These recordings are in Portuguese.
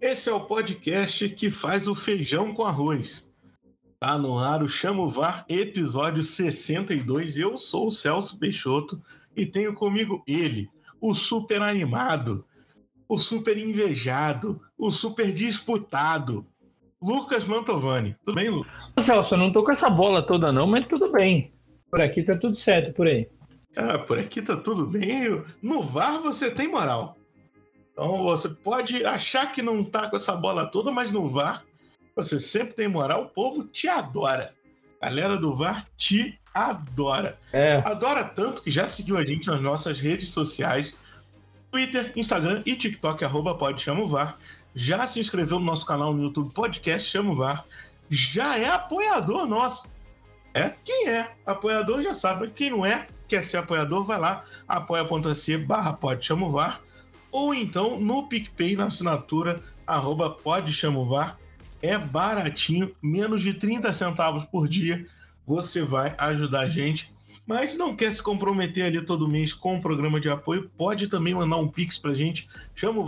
Esse é o podcast que faz o feijão com arroz. Tá no ar o Chamo VAR, episódio 62. Eu sou o Celso Peixoto e tenho comigo ele, o super animado, o super invejado, o super disputado, Lucas Mantovani. Tudo bem, Lucas? Celso, eu não tô com essa bola toda não, mas tudo bem. Por aqui tá tudo certo, por aí. Ah, por aqui tá tudo bem. No VAR você tem moral. Então você pode achar que não tá com essa bola toda, mas no VAR você sempre tem moral, o povo te adora. A galera do VAR te adora. É. Adora tanto que já seguiu a gente nas nossas redes sociais, Twitter, Instagram e TikTok, arroba pode chama o VAR. Já se inscreveu no nosso canal no YouTube, podcast Chama o VAR. Já é apoiador nosso. É, quem é apoiador já sabe. Quem não é, quer ser apoiador, vai lá, apoia.se barra pode chama o VAR. Ou então no PicPay, na assinatura, arroba pode chama o VAR. É baratinho, menos de 30 centavos por dia. Você vai ajudar a gente mas não quer se comprometer ali todo mês com o programa de apoio, pode também mandar um pix pra gente, chama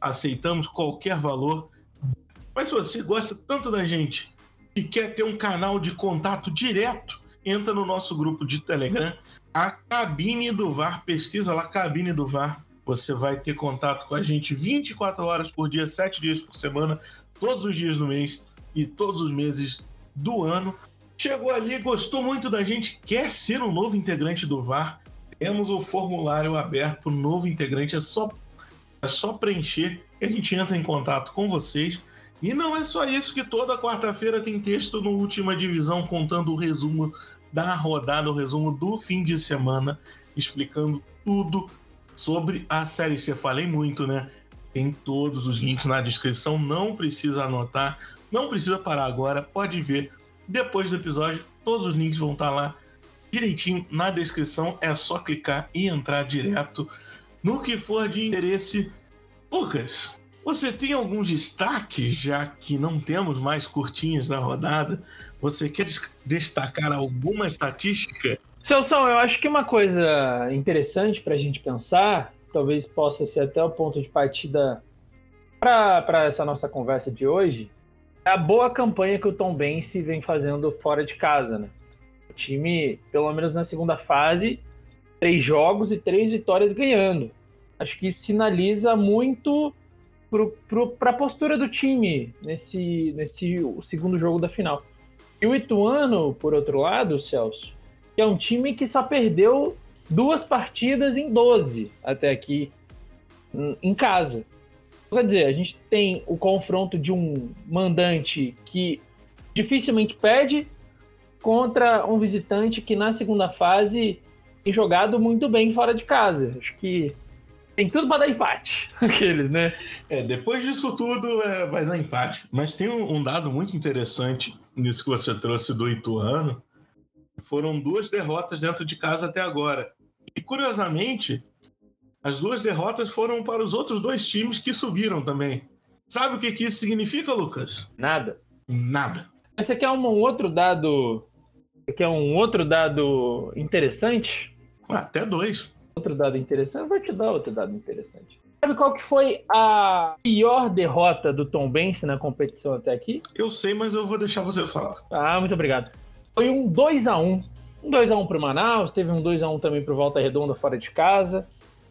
aceitamos qualquer valor. Mas se você gosta tanto da gente e quer ter um canal de contato direto, entra no nosso grupo de Telegram, a Cabine do VAR, pesquisa lá, Cabine do VAR, você vai ter contato com a gente 24 horas por dia, 7 dias por semana, todos os dias do mês e todos os meses do ano. Chegou ali, gostou muito da gente, quer ser um novo integrante do VAR. Temos o formulário aberto para o novo integrante, é só, é só preencher que a gente entra em contato com vocês. E não é só isso, que toda quarta-feira tem texto no Última Divisão contando o resumo da rodada, o resumo do fim de semana, explicando tudo sobre a Série C. Falei muito, né? Tem todos os links na descrição, não precisa anotar, não precisa parar agora, pode ver depois do episódio, todos os links vão estar lá direitinho na descrição. É só clicar e entrar direto no que for de interesse. Lucas, você tem algum destaque, já que não temos mais curtinhas na rodada? Você quer destacar alguma estatística? Celso, eu acho que uma coisa interessante para a gente pensar, talvez possa ser até o ponto de partida para essa nossa conversa de hoje, é a boa campanha que o Tom Bense vem fazendo fora de casa, né? O time, pelo menos na segunda fase, três jogos e três vitórias ganhando. Acho que isso sinaliza muito para a postura do time nesse, nesse segundo jogo da final. E o Ituano, por outro lado, Celso, que é um time que só perdeu duas partidas em 12 até aqui em casa. Quer dizer, a gente tem o confronto de um mandante que dificilmente perde contra um visitante que na segunda fase tem jogado muito bem fora de casa. Acho que tem tudo para dar empate, aqueles, né? É, depois disso tudo é, vai dar empate. Mas tem um, um, dado muito interessante nisso que você trouxe do Ituano. Foram duas derrotas dentro de casa até agora. E curiosamente, as duas derrotas foram para os outros dois times que subiram também. Sabe o que, que isso significa, Lucas? Nada. Nada. Esse aqui é um outro dado. Esse aqui é um outro dado interessante. Até dois. Outro dado interessante. Eu vou te dar outro dado interessante. Sabe qual que foi a pior derrota do Tom Benz na competição até aqui? Eu sei, mas eu vou deixar você falar. Ah, muito obrigado. Foi um 2 a 1 Um 2x1 para o Manaus, teve um 2x1 também para o Volta Redonda fora de casa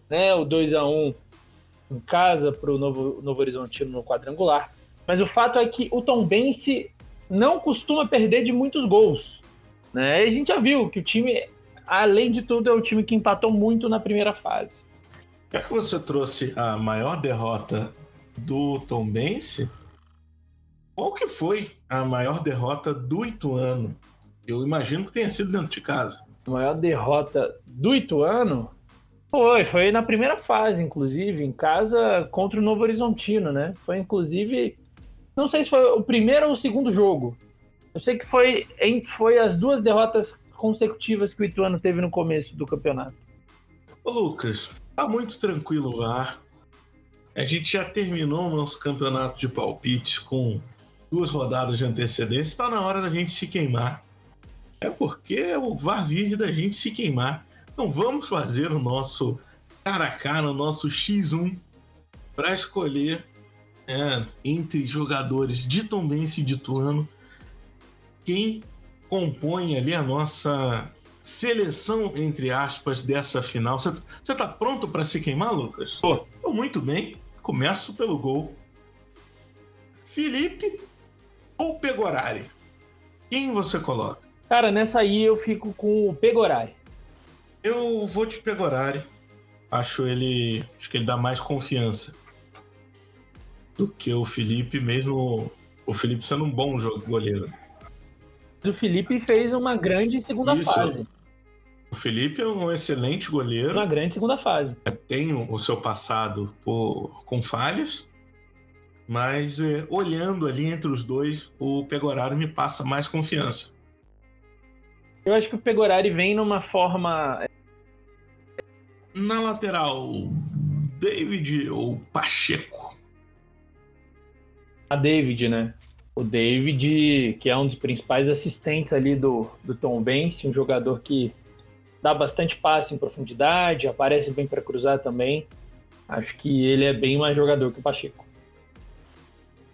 né? O 2 a 1 em casa para o Novo, Novo Horizontino no quadrangular. Mas o fato é que o Tom Bense não costuma perder de muitos gols. Né? E a gente já viu que o time, além de tudo, é o time que empatou muito na primeira fase. Já que você trouxe a maior derrota do Tom Bense, qual que foi a maior derrota do Ituano? Eu imagino que tenha sido dentro de casa. A maior derrota do Ituano foi, foi na primeira fase, inclusive, em casa contra o Novo Horizontino, né? Foi, inclusive, não sei se foi o primeiro ou o segundo jogo. Eu sei que foi, foi as duas derrotas consecutivas que o Ituano teve no começo do campeonato. Ô Lucas, tá muito tranquilo lá. A gente já terminou o nosso campeonato de palpites com duas rodadas de antecedência. Está na hora da gente se queimar. É porque o VAR vive da gente se queimar. Então vamos fazer o nosso cara a cara, o nosso X1, para escolher é, entre jogadores de Tombense e de Tuano quem compõe ali a nossa seleção, entre aspas, dessa final. Você tá pronto para se queimar, Lucas? Tô. Muito bem. Começo pelo gol. Felipe ou Pegorari? Quem você coloca? Cara, nessa aí eu fico com o Pegorari. Eu vou de Pegorari. Acho ele. Acho que ele dá mais confiança do que o Felipe, mesmo o Felipe sendo um bom goleiro. O Felipe fez uma grande segunda Isso. fase. O Felipe é um excelente goleiro. Uma grande segunda fase. É, tem o seu passado por, com falhas, mas é, olhando ali entre os dois, o Pegorari me passa mais confiança. Eu acho que o Pegorari vem numa forma. Na lateral, David ou Pacheco? A David, né? O David, que é um dos principais assistentes ali do, do Tom Benz, um jogador que dá bastante passe em profundidade, aparece bem para cruzar também. Acho que ele é bem mais jogador que o Pacheco.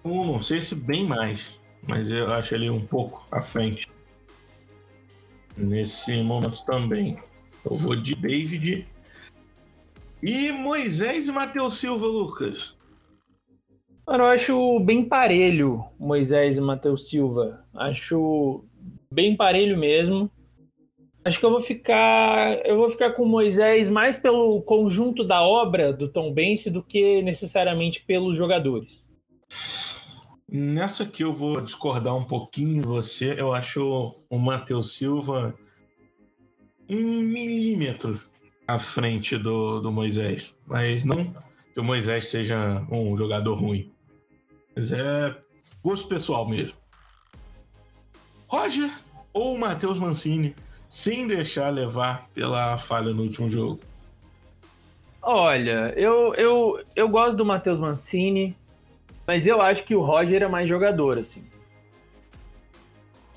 Não sei se bem mais, mas eu acho ele um pouco à frente. Nesse momento também. Eu vou de David. E Moisés e Matheus Silva, Lucas. Mano, eu acho bem parelho Moisés e Matheus Silva. Acho bem parelho mesmo. Acho que eu vou ficar, eu vou ficar com Moisés mais pelo conjunto da obra do Tom Bense do que necessariamente pelos jogadores. Nessa aqui eu vou discordar um pouquinho de você. Eu acho o Matheus Silva um milímetro à frente do, do Moisés. Mas não que o Moisés seja um jogador ruim. Mas é gosto pessoal mesmo. Roger ou Matheus Mancini sem deixar levar pela falha no último jogo? Olha, eu, eu, eu gosto do Matheus Mancini, mas eu acho que o Roger é mais jogador, assim.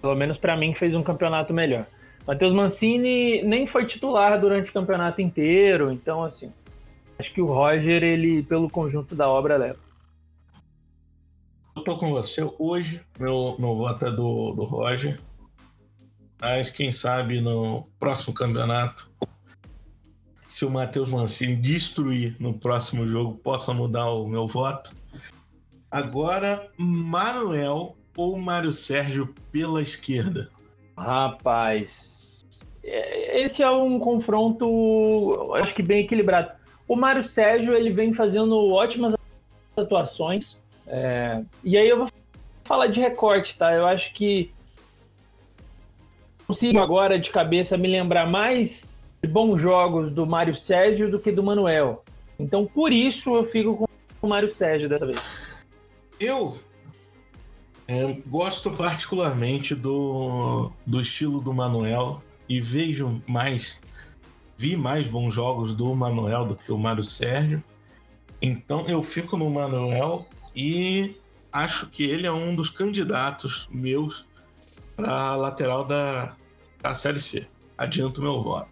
Pelo menos para mim fez um campeonato melhor. Matheus Mancini nem foi titular durante o campeonato inteiro, então assim, acho que o Roger ele pelo conjunto da obra leva. Eu tô com você hoje, meu, meu voto é do, do Roger. Mas quem sabe no próximo campeonato, se o Matheus Mancini destruir no próximo jogo, possa mudar o meu voto. Agora, Manuel ou Mário Sérgio pela esquerda? Rapaz, é, esse é um confronto, acho que bem equilibrado. O Mário Sérgio ele vem fazendo ótimas atuações. É, e aí eu vou falar de recorte, tá? Eu acho que consigo agora de cabeça me lembrar mais de bons jogos do Mário Sérgio do que do Manuel. Então, por isso, eu fico com o Mário Sérgio dessa vez. Eu é, gosto particularmente do, do estilo do Manuel e vejo mais, vi mais bons jogos do Manuel do que o Mário Sérgio. Então eu fico no Manuel e acho que ele é um dos candidatos meus para lateral da, da Série C. Adianto meu voto.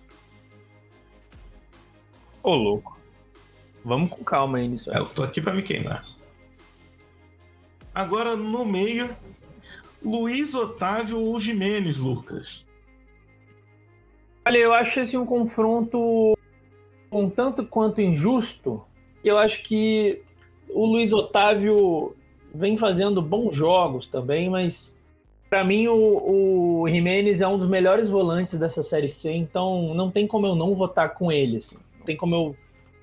Ô, louco. Vamos com calma aí nisso. Aí. É, eu tô aqui para me queimar. Agora no meio, Luiz Otávio ou Jimenez, Lucas? Olha, eu acho esse um confronto um tanto quanto injusto. Eu acho que o Luiz Otávio vem fazendo bons jogos também, mas para mim o, o Jimenez é um dos melhores volantes dessa série C, então não tem como eu não votar com ele, assim. não tem como eu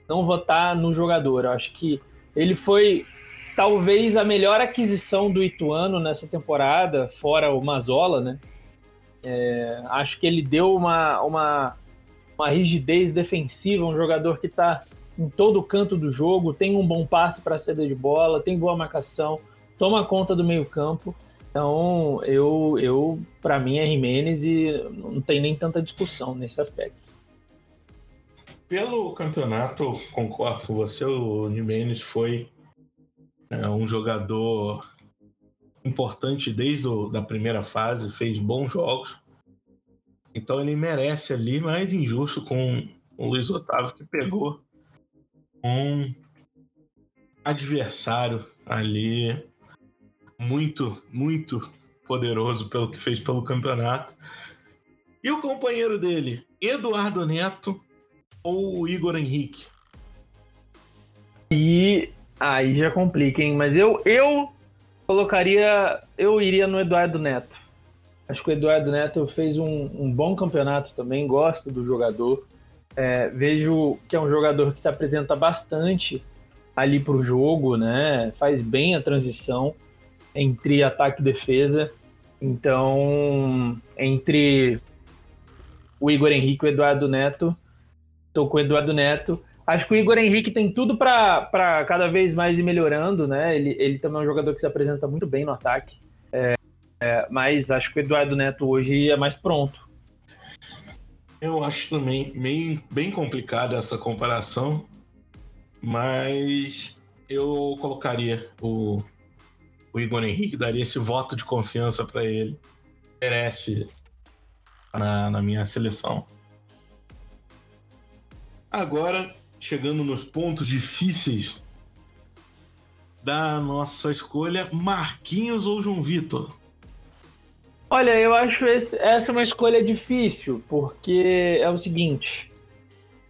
não votar no jogador. Eu acho que ele foi talvez a melhor aquisição do Ituano nessa temporada, fora o Mazola, né? É, acho que ele deu uma, uma, uma rigidez defensiva, um jogador que está em todo canto do jogo, tem um bom passe para saída de bola, tem boa marcação, toma conta do meio-campo. Então, eu, eu para mim é Jimenez e não tem nem tanta discussão nesse aspecto. Pelo campeonato, concordo com você, o Jimenez foi é, um jogador importante desde a primeira fase, fez bons jogos. Então ele merece ali, mas injusto com o Luiz Otávio que pegou um adversário ali, muito, muito poderoso pelo que fez pelo campeonato. E o companheiro dele, Eduardo Neto ou o Igor Henrique? E aí já complica, hein? Mas eu, eu colocaria. Eu iria no Eduardo Neto. Acho que o Eduardo Neto fez um, um bom campeonato também, gosto do jogador. É, vejo que é um jogador que se apresenta bastante ali para o jogo, né? Faz bem a transição entre ataque e defesa. Então, entre o Igor Henrique e o Eduardo Neto, estou com o Eduardo Neto. Acho que o Igor Henrique tem tudo para cada vez mais ir melhorando, né? Ele, ele também é um jogador que se apresenta muito bem no ataque. É, é, mas acho que o Eduardo Neto hoje é mais pronto. Eu acho também bem, bem complicada essa comparação, mas eu colocaria o, o Igor Henrique, daria esse voto de confiança para ele. Merece na, na minha seleção. Agora, chegando nos pontos difíceis da nossa escolha, Marquinhos ou João Vitor? Olha, eu acho esse, essa uma escolha difícil, porque é o seguinte: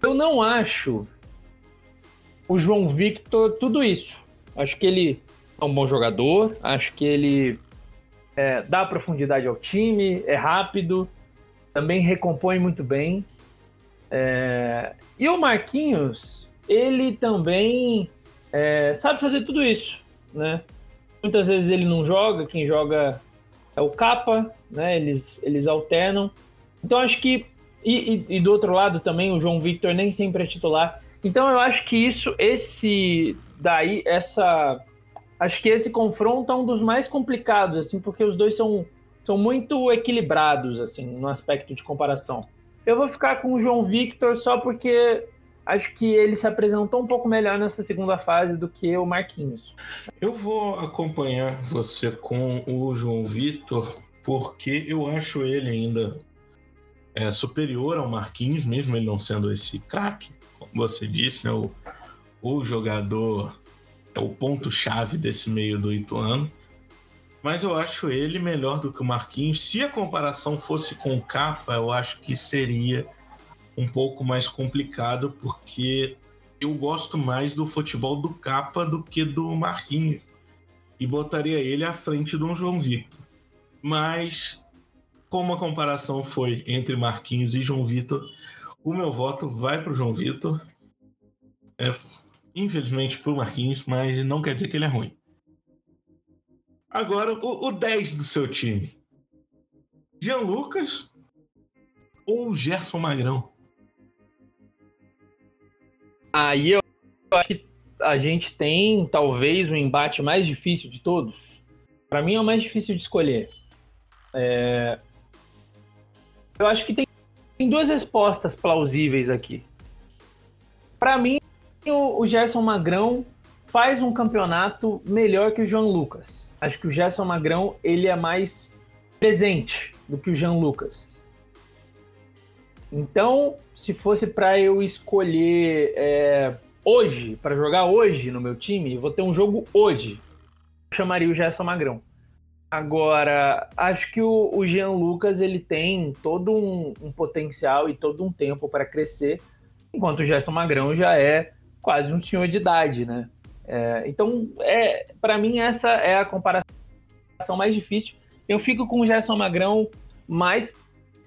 eu não acho o João Victor tudo isso. Acho que ele é um bom jogador, acho que ele é, dá profundidade ao time, é rápido, também recompõe muito bem. É... E o Marquinhos, ele também é, sabe fazer tudo isso, né? Muitas vezes ele não joga, quem joga é o capa, né? Eles, eles alternam. Então acho que e, e, e, do outro lado também o João Victor nem sempre é titular. Então eu acho que isso, esse daí, essa, acho que esse confronto é um dos mais complicados, assim, porque os dois são são muito equilibrados, assim, no aspecto de comparação. Eu vou ficar com o João Victor só porque acho que ele se apresentou um pouco melhor nessa segunda fase do que o Marquinhos. Eu vou acompanhar você com o João Victor porque eu acho ele ainda é, superior ao Marquinhos, mesmo ele não sendo esse craque, como você disse, né? O, o jogador é o ponto-chave desse meio do Ituano. Mas eu acho ele melhor do que o Marquinhos. Se a comparação fosse com o Capa, eu acho que seria um pouco mais complicado, porque eu gosto mais do futebol do Capa do que do Marquinhos. E botaria ele à frente de um João Vitor. Mas, como a comparação foi entre Marquinhos e João Vitor, o meu voto vai para o João Vitor. É, infelizmente para o Marquinhos, mas não quer dizer que ele é ruim. Agora, o, o 10 do seu time. Jean Lucas ou Gerson Magrão? Aí eu acho que a gente tem talvez o embate mais difícil de todos. Para mim é o mais difícil de escolher. É... Eu acho que tem, tem duas respostas plausíveis aqui. Para mim, o, o Gerson Magrão faz um campeonato melhor que o João Lucas acho que o Gerson Magrão ele é mais presente do que o Jean Lucas. Então, se fosse para eu escolher é, hoje, para jogar hoje no meu time, vou ter um jogo hoje, chamaria o Gerson Magrão. Agora, acho que o, o Jean Lucas ele tem todo um, um potencial e todo um tempo para crescer, enquanto o Gerson Magrão já é quase um senhor de idade, né? É, então, é, para mim, essa é a comparação mais difícil. Eu fico com o Gerson Magrão mais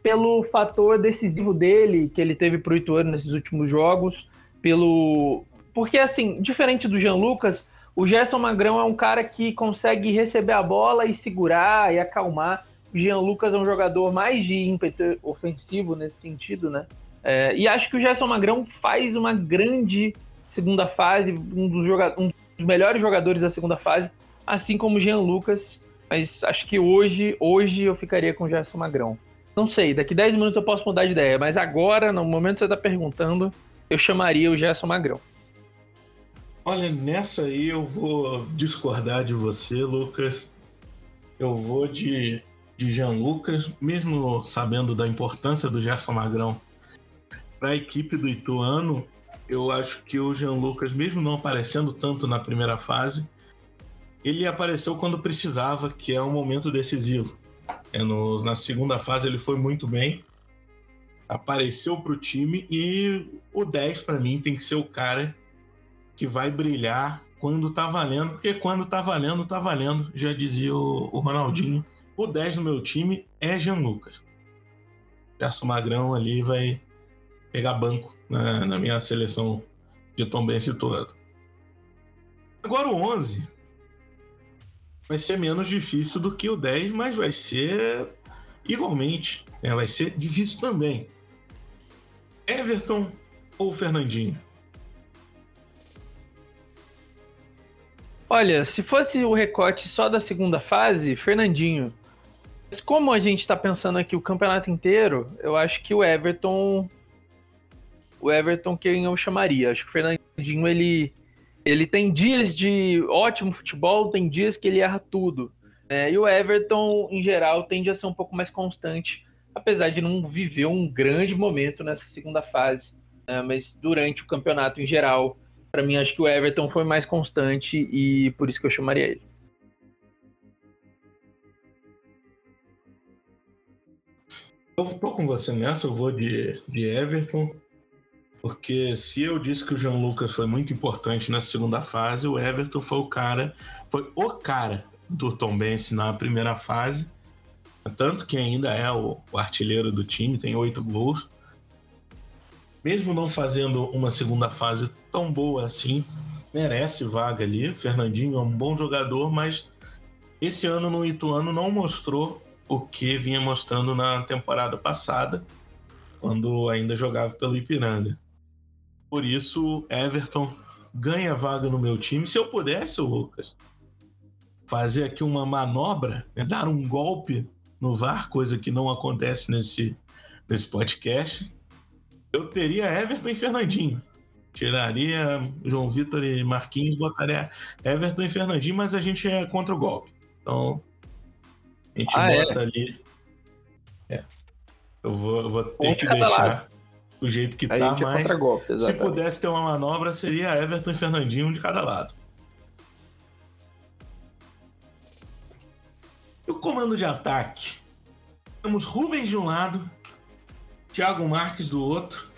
pelo fator decisivo dele, que ele teve pro Ituano nesses últimos jogos, pelo... Porque, assim, diferente do Jean Lucas, o Gerson Magrão é um cara que consegue receber a bola e segurar e acalmar. O Jean Lucas é um jogador mais de ímpeto ofensivo nesse sentido, né? É, e acho que o Gerson Magrão faz uma grande segunda fase, um dos, um dos melhores jogadores da segunda fase, assim como Jean Lucas. Mas acho que hoje, hoje eu ficaria com o Gerson Magrão. Não sei, daqui 10 minutos eu posso mudar de ideia, mas agora, no momento que você está perguntando, eu chamaria o Gerson Magrão. Olha, nessa aí eu vou discordar de você, Lucas. Eu vou de, de Jean Lucas, mesmo sabendo da importância do Gerson Magrão para a equipe do Ituano, eu acho que o Jean Lucas, mesmo não aparecendo tanto na primeira fase, ele apareceu quando precisava, que é um momento decisivo. É no, na segunda fase ele foi muito bem, apareceu para o time e o 10 para mim tem que ser o cara que vai brilhar quando tá valendo, porque quando tá valendo, tá valendo, já dizia o, o Ronaldinho. O 10 no meu time é Jean Lucas. Gerson Magrão ali vai pegar banco na, na minha seleção de Tom Bense toda. Agora o 11 vai ser menos difícil do que o 10, mas vai ser igualmente. Né? Vai ser difícil também. Everton ou Fernandinho? Olha, se fosse o recorte só da segunda fase, Fernandinho. Mas como a gente está pensando aqui o campeonato inteiro, eu acho que o Everton. O Everton quem eu chamaria. Acho que o Fernandinho ele, ele tem dias de ótimo futebol, tem dias que ele erra tudo. É, e o Everton, em geral, tende a ser um pouco mais constante, apesar de não viver um grande momento nessa segunda fase. É, mas durante o campeonato em geral, para mim, acho que o Everton foi mais constante e por isso que eu chamaria ele. Eu tô com você nessa, eu vou de, de Everton, porque se eu disse que o João Lucas foi muito importante na segunda fase, o Everton foi o cara, foi o cara do Tom Benz na primeira fase, tanto que ainda é o, o artilheiro do time, tem oito gols mesmo não fazendo uma segunda fase tão boa assim, merece vaga ali. Fernandinho é um bom jogador, mas esse ano no Ituano não mostrou o que vinha mostrando na temporada passada, quando ainda jogava pelo Ipiranga. Por isso, Everton ganha vaga no meu time. Se eu pudesse, Lucas, fazer aqui uma manobra, né, dar um golpe no VAR, coisa que não acontece nesse, nesse podcast, eu teria Everton e Fernandinho. Tiraria João Vitor e Marquinhos, botaria Everton e Fernandinho, mas a gente é contra o golpe. Então, a gente ah, é? bota é? ali. É. Eu vou, eu vou ter que deixar lado. O jeito que a tá, é mas é se pudesse ter uma manobra, seria Everton e Fernandinho, um de cada lado. E o comando de ataque? Temos Rubens de um lado, Thiago Marques do outro.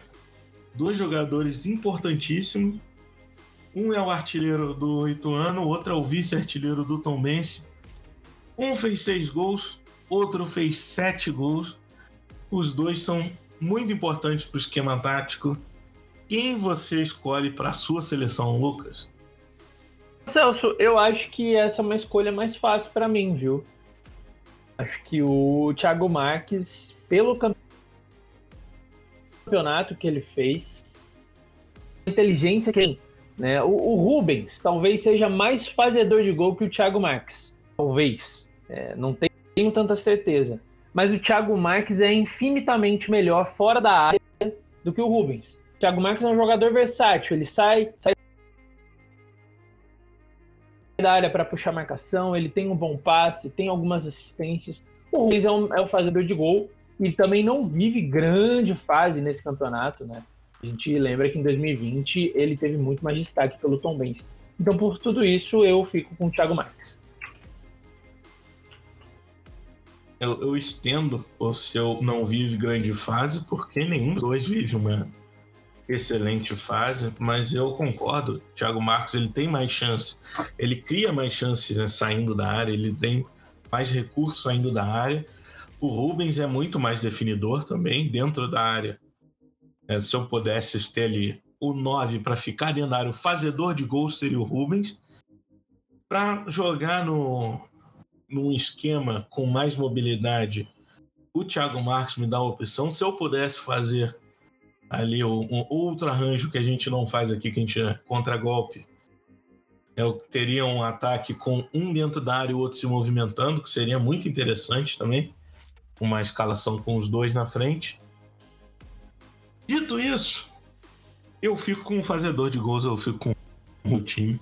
Dois jogadores importantíssimos. Um é o artilheiro do Ituano, o outro é o vice-artilheiro do Tombense. Um fez seis gols, outro fez sete gols. Os dois são muito importantes para o esquema tático. Quem você escolhe para a sua seleção, Lucas? Celso, eu acho que essa é uma escolha mais fácil para mim, viu? Acho que o Thiago Marques, pelo campeonato que ele fez, a inteligência que tem. Né? O, o, Rubens talvez seja mais fazedor de gol que o Thiago Marques. Talvez. É, não tenho tanta certeza. Mas o Thiago Marques é infinitamente melhor fora da área do que o Rubens. O Thiago Marques é um jogador versátil. Ele sai, sai da área para puxar marcação, ele tem um bom passe, tem algumas assistências. O Rubens é, um, é o fazedor de gol e também não vive grande fase nesse campeonato, né? A gente lembra que em 2020 ele teve muito mais destaque pelo Tom Benz. Então, por tudo isso, eu fico com o Thiago Marques. Eu, eu estendo o seu não vive grande fase, porque nenhum dos dois vive uma excelente fase, mas eu concordo. Thiago Marques ele tem mais chance, ele cria mais chances né, saindo da área, ele tem mais recursos saindo da área o Rubens é muito mais definidor também dentro da área. É, se eu pudesse ter ali o 9 para ficar dentro da área, o fazedor de gols seria o Rubens. Para jogar no, num esquema com mais mobilidade, o Thiago Marques me dá a opção. Se eu pudesse fazer ali um outro arranjo que a gente não faz aqui, que a gente é contra-golpe, eu teria um ataque com um dentro da área e o outro se movimentando, que seria muito interessante também uma escalação com os dois na frente. Dito isso, eu fico com o fazedor de gols, eu fico com o time,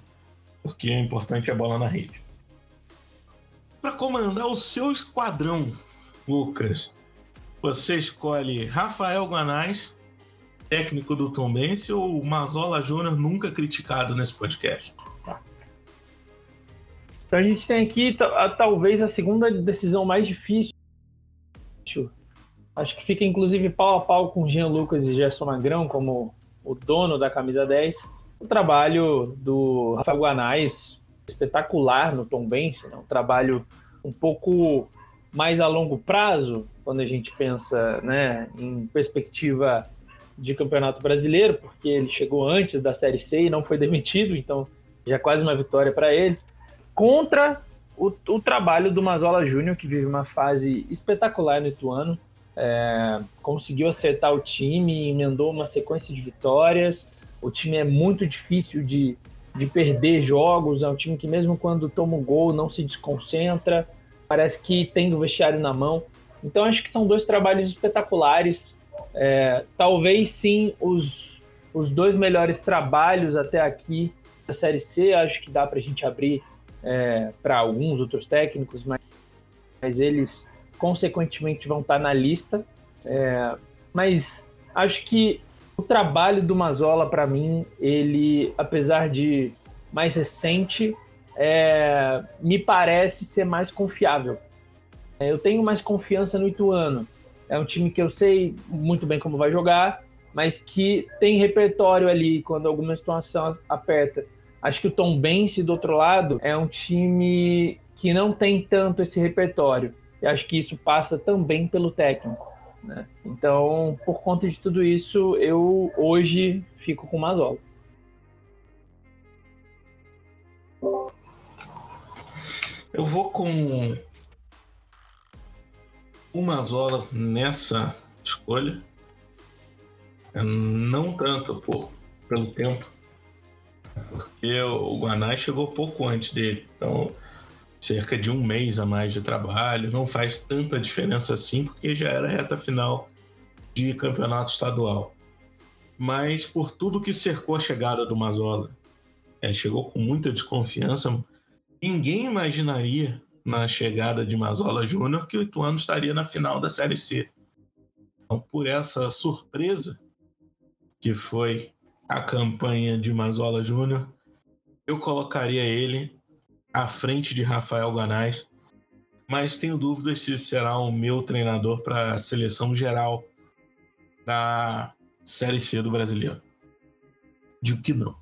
porque é importante a bola na rede. Para comandar o seu esquadrão, Lucas, você escolhe Rafael Guanais técnico do Tom Bense ou Mazola Júnior nunca criticado nesse podcast? Então a gente tem aqui talvez a segunda decisão mais difícil. Acho que fica inclusive pau a pau com Jean Lucas e Gerson Magrão como o dono da camisa 10. O trabalho do Rafael Guanais, espetacular no Tom Bense, né? um trabalho um pouco mais a longo prazo, quando a gente pensa né, em perspectiva de campeonato brasileiro, porque ele chegou antes da Série C e não foi demitido, então já é quase uma vitória para ele, contra o, o, trabalho do Mazola Júnior, que vive uma fase espetacular no Ituano, é, conseguiu acertar o time, emendou uma sequência de vitórias, o time é muito difícil de, de perder jogos, é um time que mesmo quando toma um gol não se desconcentra, parece que tem o vestiário na mão, então acho que são dois trabalhos espetaculares, é, talvez sim os, os dois melhores trabalhos até aqui da Série C. Acho que dá para a gente abrir é, para alguns outros técnicos, mas, mas, eles consequentemente vão estar tá na lista. É, mas acho que o trabalho do Mazola, para mim, ele, apesar de mais recente, é, me parece ser mais confiável. É, eu tenho mais confiança no Ituano. É um time que eu sei muito bem como vai jogar, mas que tem repertório ali quando alguma situação aperta. Acho que o Tom Bense, do outro lado, é um time que não tem tanto esse repertório. E acho que isso passa também pelo técnico. Né? Então, por conta de tudo isso, eu hoje fico com o Mazola. Eu vou com o Mazola nessa escolha, não tanto por, pelo tempo, porque o Guanai chegou pouco antes dele, então cerca de um mês a mais de trabalho, não faz tanta diferença assim, porque já era reta final de campeonato estadual. Mas por tudo que cercou a chegada do Mazola, é, chegou com muita desconfiança, ninguém imaginaria na chegada de Mazola Júnior que o Ituano estaria na final da Série C. Então, por essa surpresa que foi a campanha de Mazola Júnior, eu colocaria ele à frente de Rafael Ganais, mas tenho dúvidas se será o meu treinador para a seleção geral da Série C do Brasileiro. Digo que não.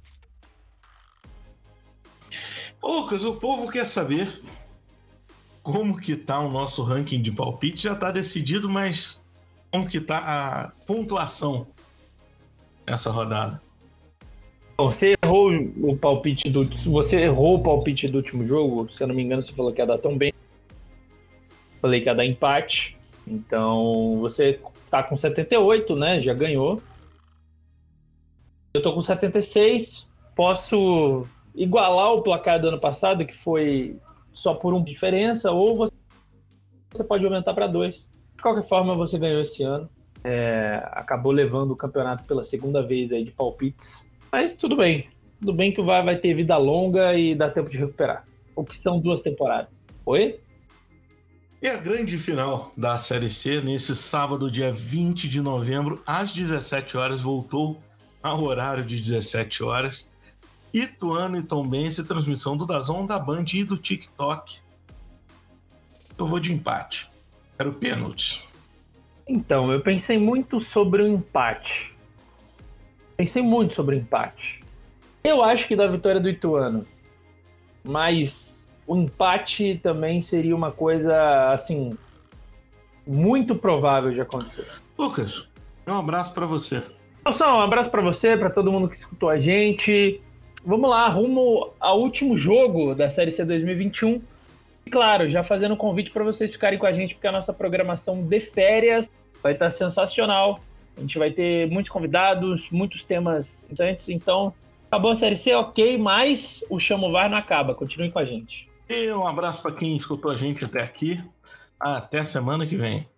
Lucas, o povo quer saber como que tá o nosso ranking de palpite já está decidido, mas como que tá a pontuação nessa rodada? Você errou o palpite do. Você errou o palpite do último jogo, se eu não me engano, você falou que ia dar tão bem. Falei que ia dar empate. Então você tá com 78, né? Já ganhou. Eu tô com 76. Posso igualar o placar do ano passado, que foi só por uma diferença, ou você, você pode aumentar para dois. De qualquer forma, você ganhou esse ano. É, acabou levando o campeonato pela segunda vez aí de palpites. Mas tudo bem. Tudo bem que o VAR vai ter vida longa e dá tempo de recuperar. O que são duas temporadas. Oi? E a grande final da Série C, nesse sábado, dia 20 de novembro, às 17 horas, voltou ao horário de 17 horas. Ituano e Tombense, transmissão do Dazon, da Band e do TikTok. Eu vou de empate. Quero pênalti. Então, eu pensei muito sobre o empate. Pensei muito sobre o empate. Eu acho que da vitória do Ituano. Mas o empate também seria uma coisa, assim, muito provável de acontecer. Lucas, um abraço para você. Então, um abraço para você, para todo mundo que escutou a gente. Vamos lá, rumo ao último jogo da Série C 2021. E claro, já fazendo um convite para vocês ficarem com a gente, porque a nossa programação de férias vai estar sensacional. A gente vai ter muitos convidados, muitos temas interessantes. Então, acabou a Série C, ok, mas o Chamo VAR não acaba. Continuem com a gente. E um abraço para quem escutou a gente até aqui. Até semana que vem.